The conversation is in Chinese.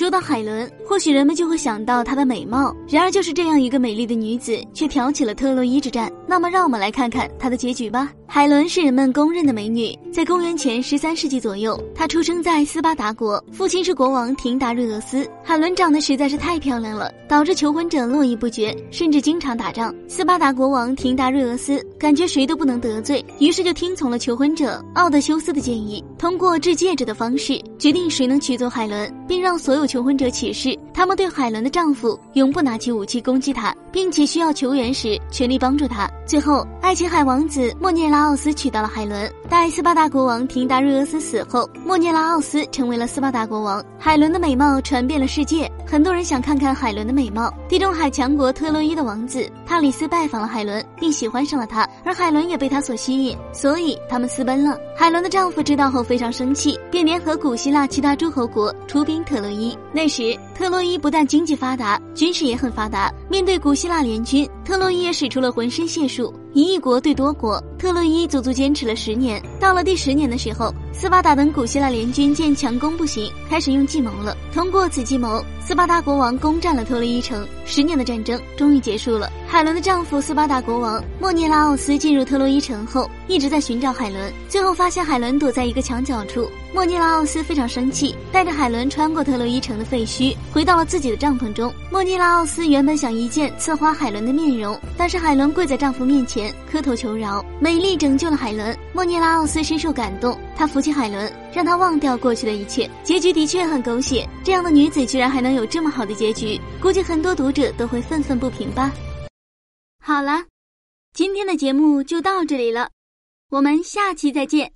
说到海伦，或许人们就会想到她的美貌。然而，就是这样一个美丽的女子，却挑起了特洛伊之战。那么，让我们来看看她的结局吧。海伦是人们公认的美女，在公元前十三世纪左右，她出生在斯巴达国，父亲是国王廷达瑞俄斯。海伦长得实在是太漂亮了，导致求婚者络绎不绝，甚至经常打仗。斯巴达国王廷达瑞俄斯感觉谁都不能得罪，于是就听从了求婚者奥德修斯的建议，通过掷戒指的方式决定谁能娶走海伦，并让所有求婚者起誓，他们对海伦的丈夫永不拿起武器攻击她，并且需要求援时全力帮助她。最后，爱琴海王子莫涅拉奥斯娶到了海伦。待斯巴达国王廷达瑞俄斯死后，莫涅拉奥斯成为了斯巴达国王。海伦的美貌传遍了世界，很多人想看看海伦的美貌。地中海强国特洛伊的王子帕里斯拜访了海伦，并喜欢上了她，而海伦也被他所吸引，所以他们私奔了。海伦的丈夫知道后非常生气，便联合古希腊其他诸侯国出兵特洛伊。那时，特洛伊不但经济发达，军事也很发达。面对古希腊联军，特洛伊也使出了浑身解数。以一国对多国，特洛伊足足坚持了十年。到了第十年的时候，斯巴达等古希腊联军见强攻不行，开始用计谋了。通过此计谋，斯巴达国王攻占了特洛伊城。十年的战争终于结束了。海伦的丈夫斯巴达国王莫涅拉奥斯进入特洛伊城后，一直在寻找海伦，最后发现海伦躲在一个墙角处。莫涅拉奥斯非常生气，带着海伦穿过特洛伊城的废墟，回到了自己的帐篷中。莫涅拉奥斯原本想一剑刺花海伦的面容，但是海伦跪在丈夫面前磕头求饶，美丽拯救了海伦。莫涅拉奥斯深受感动，他扶起海伦，让她忘掉过去的一切。结局的确很狗血，这样的女子居然还能有这么好的结局，估计很多读者都会愤愤不平吧。好了，今天的节目就到这里了，我们下期再见。